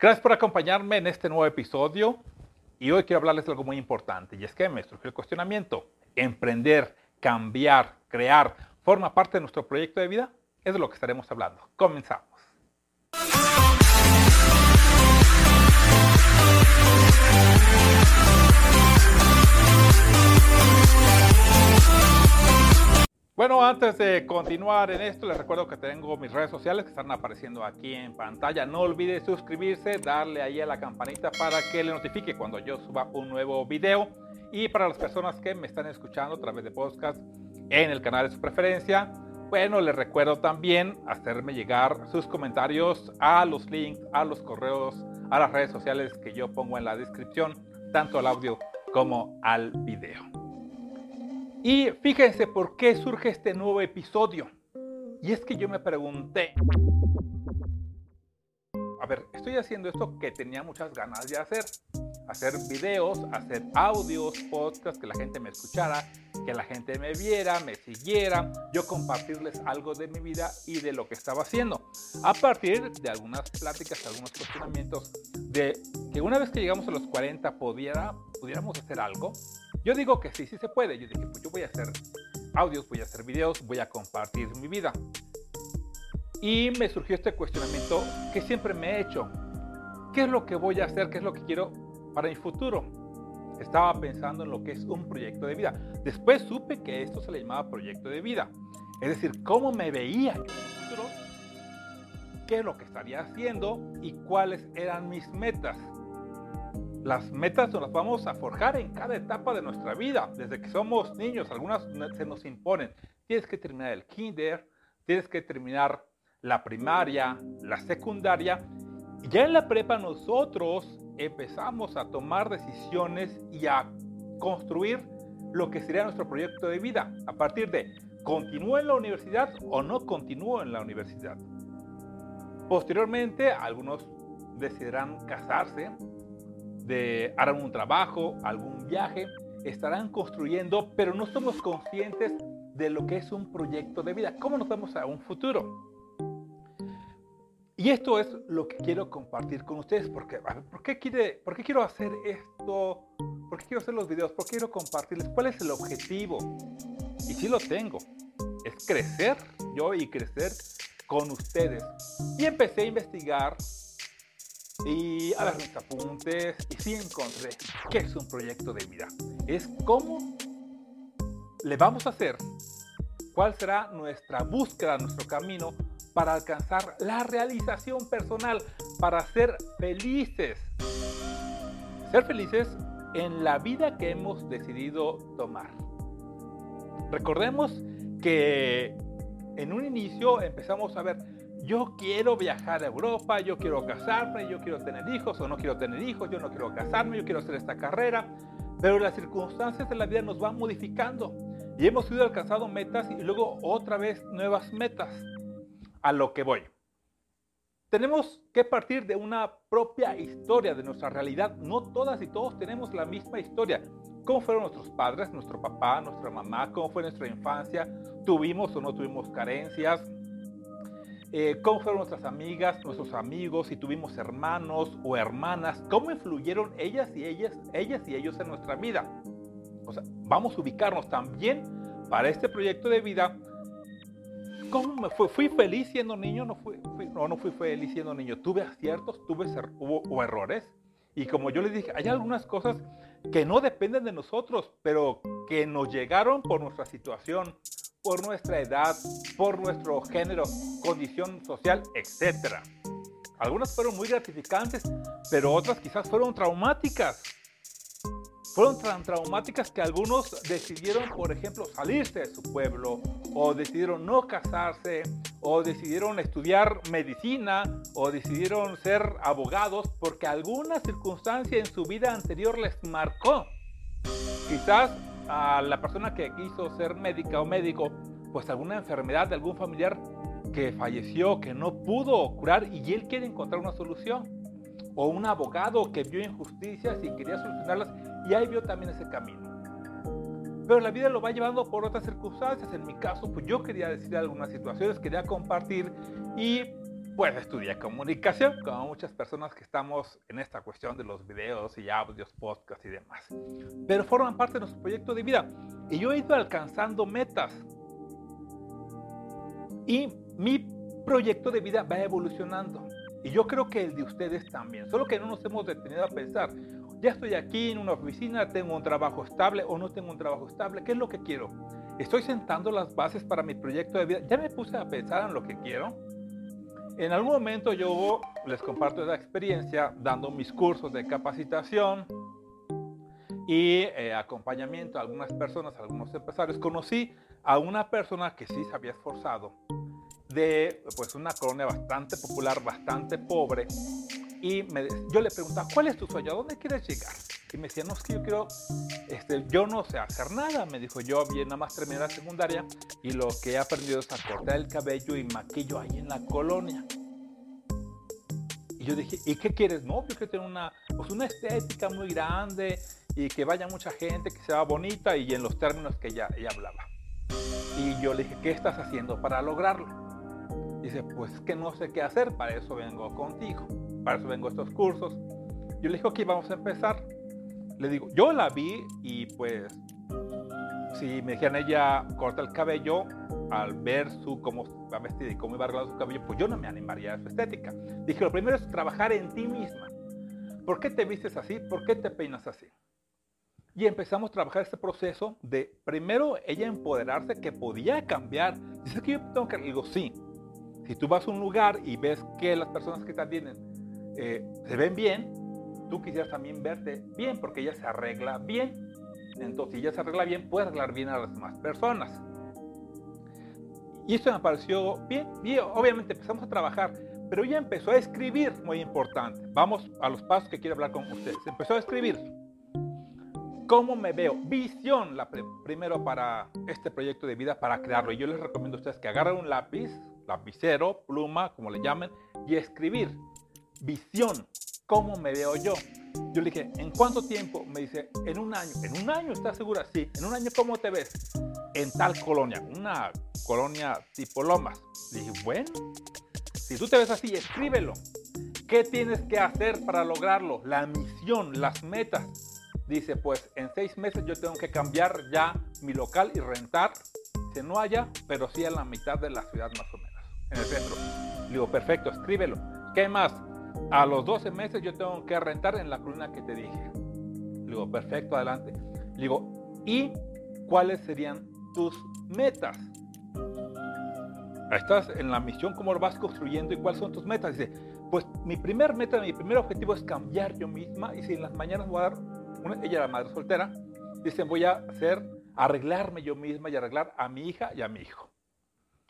Gracias por acompañarme en este nuevo episodio y hoy quiero hablarles de algo muy importante y es que me surgió el cuestionamiento. ¿Emprender, cambiar, crear forma parte de nuestro proyecto de vida? Es de lo que estaremos hablando. Comenzamos. Bueno, antes de continuar en esto, les recuerdo que tengo mis redes sociales que están apareciendo aquí en pantalla. No olvide suscribirse, darle ahí a la campanita para que le notifique cuando yo suba un nuevo video. Y para las personas que me están escuchando a través de podcast en el canal de su preferencia, bueno, les recuerdo también hacerme llegar sus comentarios a los links, a los correos, a las redes sociales que yo pongo en la descripción, tanto al audio como al video. Y fíjense por qué surge este nuevo episodio. Y es que yo me pregunté, a ver, estoy haciendo esto que tenía muchas ganas de hacer. Hacer videos, hacer audios, podcasts, que la gente me escuchara, que la gente me viera, me siguiera, yo compartirles algo de mi vida y de lo que estaba haciendo. A partir de algunas pláticas, algunos cuestionamientos de que una vez que llegamos a los 40 pudiera, pudiéramos hacer algo yo digo que sí, sí se puede. Yo dije, pues yo voy a hacer audios, voy a hacer videos, voy a compartir mi vida. Y me surgió este cuestionamiento que siempre me he hecho. ¿Qué es lo que voy a hacer? ¿Qué es lo que quiero para mi futuro? Estaba pensando en lo que es un proyecto de vida. Después supe que esto se le llamaba proyecto de vida. Es decir, cómo me veía en el futuro, qué es lo que estaría haciendo y cuáles eran mis metas. Las metas nos las vamos a forjar en cada etapa de nuestra vida, desde que somos niños, algunas se nos imponen. Tienes que terminar el kinder, tienes que terminar la primaria, la secundaria. Y ya en la prepa nosotros empezamos a tomar decisiones y a construir lo que sería nuestro proyecto de vida, a partir de continúo en la universidad o no continúo en la universidad. Posteriormente, algunos decidirán casarse, de harán un trabajo, algún viaje, estarán construyendo, pero no somos conscientes de lo que es un proyecto de vida. ¿Cómo nos vemos a un futuro? Y esto es lo que quiero compartir con ustedes, porque, ¿por qué, quiere, ¿por qué quiero hacer esto? ¿Por qué quiero hacer los videos? ¿Por qué quiero compartirles? ¿Cuál es el objetivo? Y sí lo tengo, es crecer yo y crecer con ustedes. Y empecé a investigar y a ver mis apuntes y sí encontré que es un proyecto de vida. Es cómo le vamos a hacer, cuál será nuestra búsqueda, nuestro camino para alcanzar la realización personal, para ser felices. Ser felices en la vida que hemos decidido tomar. Recordemos que en un inicio empezamos a ver, yo quiero viajar a Europa, yo quiero casarme, yo quiero tener hijos o no quiero tener hijos, yo no quiero casarme, yo quiero hacer esta carrera, pero las circunstancias de la vida nos van modificando y hemos ido alcanzando metas y luego otra vez nuevas metas. A lo que voy. Tenemos que partir de una propia historia de nuestra realidad. No todas y todos tenemos la misma historia. ¿Cómo fueron nuestros padres, nuestro papá, nuestra mamá? ¿Cómo fue nuestra infancia? ¿Tuvimos o no tuvimos carencias? Eh, cómo fueron nuestras amigas, nuestros amigos, si tuvimos hermanos o hermanas, cómo influyeron ellas y ellas, ellas y ellos en nuestra vida. O sea, vamos a ubicarnos también para este proyecto de vida. ¿Cómo me fue? ¿Fui feliz siendo niño? No, fui, no, no fui feliz siendo niño. Tuve aciertos, tuve hubo, errores. Y como yo les dije, hay algunas cosas que no dependen de nosotros, pero que nos llegaron por nuestra situación, por nuestra edad, por nuestro género, condición social, etc. Algunas fueron muy gratificantes, pero otras quizás fueron traumáticas. Fueron tan traumáticas que algunos decidieron, por ejemplo, salirse de su pueblo, o decidieron no casarse, o decidieron estudiar medicina, o decidieron ser abogados, porque alguna circunstancia en su vida anterior les marcó. Quizás a la persona que quiso ser médica o médico, pues alguna enfermedad de algún familiar que falleció, que no pudo curar y él quiere encontrar una solución. O un abogado que vio injusticias y quería solucionarlas y ahí vio también ese camino. Pero la vida lo va llevando por otras circunstancias. En mi caso, pues yo quería decir algunas situaciones, quería compartir y pues estudié comunicación, como muchas personas que estamos en esta cuestión de los videos y audios, podcasts y demás. Pero forman parte de nuestro proyecto de vida. Y yo he ido alcanzando metas. Y mi proyecto de vida va evolucionando. Y yo creo que el de ustedes también. Solo que no nos hemos detenido a pensar, ya estoy aquí en una oficina, tengo un trabajo estable o no tengo un trabajo estable, ¿qué es lo que quiero? Estoy sentando las bases para mi proyecto de vida. Ya me puse a pensar en lo que quiero. En algún momento yo les comparto esa experiencia dando mis cursos de capacitación y eh, acompañamiento a algunas personas, a algunos empresarios. Conocí a una persona que sí se había esforzado de pues una colonia bastante popular, bastante pobre. Y me, yo le preguntaba, ¿cuál es tu sueño? ¿A dónde quieres llegar? Y me decía, no, es yo quiero, este, yo no sé hacer nada. Me dijo, yo bien nada más terminé la secundaria y lo que he aprendido es a cortar el cabello y maquillo ahí en la colonia. Y yo dije, ¿y qué quieres? No, yo quiero tener una, pues una estética muy grande y que vaya mucha gente, que sea bonita y en los términos que ella, ella hablaba. Y yo le dije, ¿qué estás haciendo para lograrlo? Dice, pues que no sé qué hacer, para eso vengo contigo, para eso vengo a estos cursos. Yo le dije, ok, vamos a empezar. Le digo, yo la vi y pues si me dijeran ella corta el cabello, al ver su cómo va vestida y cómo iba arreglado su cabello, pues yo no me animaría a su estética. Dije, lo primero es trabajar en ti misma. ¿Por qué te vistes así? ¿Por qué te peinas así? Y empezamos a trabajar este proceso de primero ella empoderarse que podía cambiar. Dice que yo tengo que, digo, sí, si tú vas a un lugar y ves que las personas que te atienden eh, se ven bien, tú quisieras también verte bien porque ella se arregla bien. Entonces, si ella se arregla bien, puede arreglar bien a las demás personas. Y esto me pareció bien. Y obviamente empezamos a trabajar, pero ella empezó a escribir, muy importante. Vamos a los pasos que quiero hablar con ustedes. Empezó a escribir. ¿Cómo me veo? Visión, primero para este proyecto de vida, para crearlo. Y yo les recomiendo a ustedes que agarren un lápiz, lapicero, pluma, como le llamen, y escribir. Visión, ¿cómo me veo yo? Yo le dije, ¿en cuánto tiempo? Me dice, en un año. ¿En un año estás segura? Sí. ¿En un año cómo te ves? En tal colonia, una colonia tipo Lomas. Le dije, bueno, si tú te ves así, escríbelo. ¿Qué tienes que hacer para lograrlo? La misión, las metas. Dice, pues en seis meses yo tengo que cambiar ya mi local y rentar. Se no haya, pero sí en la mitad de la ciudad más o menos en el centro. Le digo, perfecto, escríbelo. ¿Qué más? A los 12 meses yo tengo que rentar en la columna que te dije. Le digo, perfecto, adelante. Le digo, ¿y cuáles serían tus metas? Estás en la misión, ¿cómo lo vas construyendo y cuáles son tus metas? Dice, pues mi primer meta, mi primer objetivo es cambiar yo misma y si en las mañanas voy a dar, ella era madre soltera, dice, voy a hacer, arreglarme yo misma y arreglar a mi hija y a mi hijo.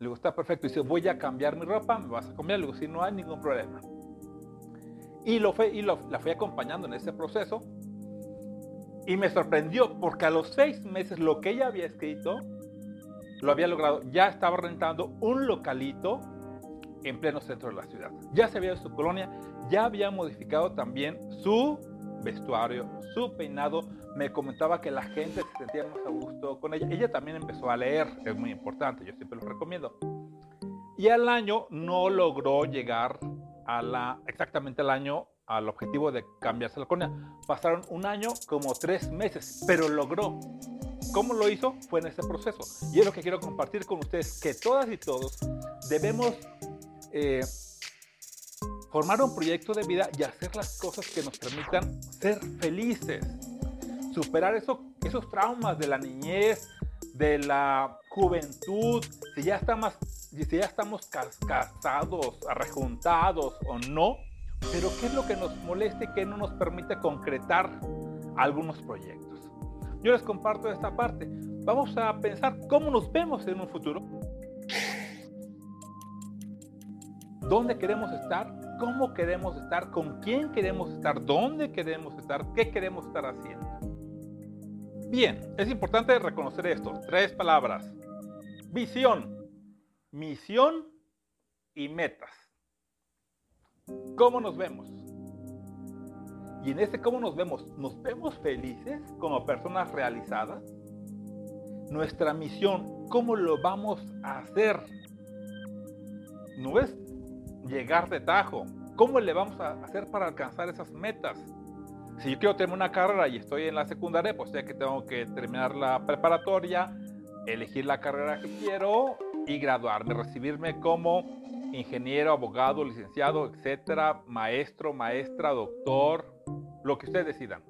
Le digo, está perfecto. Dice, voy a cambiar mi ropa, me vas a cambiar. Le digo, sí, no hay ningún problema. Y, lo fue, y la fui acompañando en ese proceso. Y me sorprendió porque a los seis meses lo que ella había escrito, lo había logrado. Ya estaba rentando un localito en pleno centro de la ciudad. Ya se había en su colonia, ya había modificado también su vestuario, su peinado, me comentaba que la gente se sentía más a gusto con ella. Ella también empezó a leer, es muy importante, yo siempre lo recomiendo. Y al año no logró llegar a la, exactamente al año al objetivo de cambiarse la colonia. Pasaron un año como tres meses, pero logró. ¿Cómo lo hizo? Fue en ese proceso. Y es lo que quiero compartir con ustedes, que todas y todos debemos eh, formar un proyecto de vida y hacer las cosas que nos permitan ser felices superar eso, esos traumas de la niñez, de la juventud, si ya estamos, si ya estamos casados, arrejuntados o no, pero qué es lo que nos molesta y qué no nos permite concretar algunos proyectos. Yo les comparto esta parte. Vamos a pensar cómo nos vemos en un futuro. ¿Dónde queremos estar? ¿Cómo queremos estar? ¿Con quién queremos estar? ¿Dónde queremos estar? ¿Qué queremos estar haciendo? Bien, es importante reconocer esto. Tres palabras. Visión, misión y metas. ¿Cómo nos vemos? Y en este cómo nos vemos, ¿nos vemos felices como personas realizadas? Nuestra misión, ¿cómo lo vamos a hacer? ¿No? Llegar de tajo. ¿Cómo le vamos a hacer para alcanzar esas metas? Si yo quiero tener una carrera y estoy en la secundaria, pues sé que tengo que terminar la preparatoria, elegir la carrera que quiero y graduarme, recibirme como ingeniero, abogado, licenciado, etcétera, maestro, maestra, doctor, lo que ustedes decidan.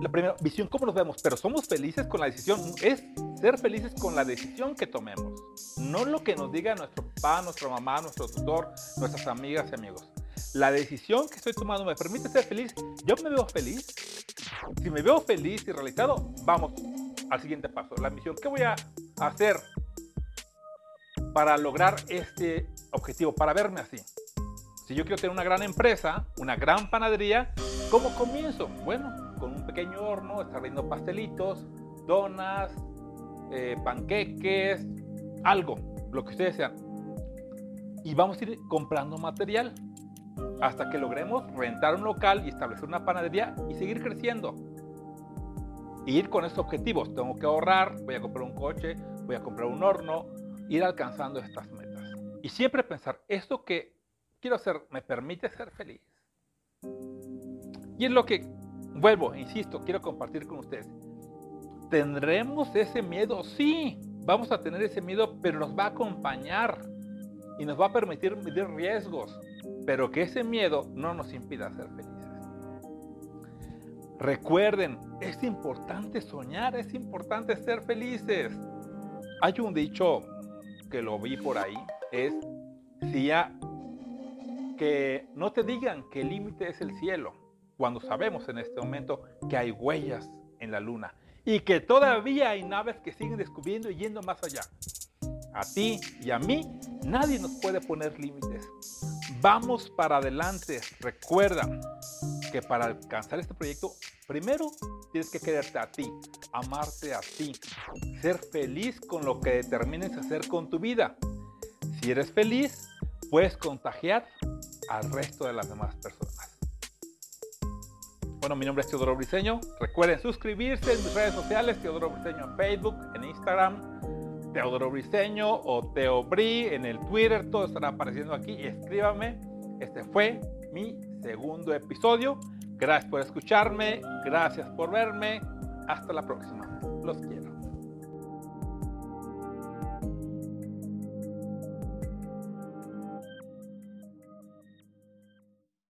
La primera visión, ¿cómo nos vemos? Pero somos felices con la decisión. Es ser felices con la decisión que tomemos. No lo que nos diga nuestro papá, nuestra mamá, nuestro tutor, nuestras amigas y amigos. La decisión que estoy tomando me permite ser feliz. Yo me veo feliz. Si me veo feliz y realizado, vamos al siguiente paso. La misión. ¿Qué voy a hacer para lograr este objetivo? Para verme así. Si yo quiero tener una gran empresa, una gran panadería, ¿cómo comienzo? Bueno, con un pequeño horno, estar viendo pastelitos, donas, eh, panqueques, algo, lo que ustedes sean. Y vamos a ir comprando material hasta que logremos rentar un local y establecer una panadería y seguir creciendo. Y ir con estos objetivos. Tengo que ahorrar, voy a comprar un coche, voy a comprar un horno, ir alcanzando estas metas. Y siempre pensar, esto que quiero hacer me permite ser feliz. Y es lo que vuelvo, insisto, quiero compartir con ustedes. ¿Tendremos ese miedo? Sí, vamos a tener ese miedo, pero nos va a acompañar y nos va a permitir medir riesgos, pero que ese miedo no nos impida ser felices. Recuerden, es importante soñar, es importante ser felices. Hay un dicho que lo vi por ahí, es si ya que no te digan que el límite es el cielo, cuando sabemos en este momento que hay huellas en la luna y que todavía hay naves que siguen descubriendo y yendo más allá. A ti y a mí nadie nos puede poner límites. Vamos para adelante. Recuerda que para alcanzar este proyecto, primero tienes que quererte a ti, amarte a ti, ser feliz con lo que determines hacer con tu vida. Si eres feliz, puedes contagiar al resto de las demás personas. Bueno, mi nombre es Teodoro Briseño. Recuerden suscribirse en mis redes sociales, Teodoro Briseño en Facebook, en Instagram, Teodoro Briseño o Teobri en el Twitter, todo estará apareciendo aquí. Escríbame. Este fue mi segundo episodio. Gracias por escucharme, gracias por verme. Hasta la próxima. Los quiero.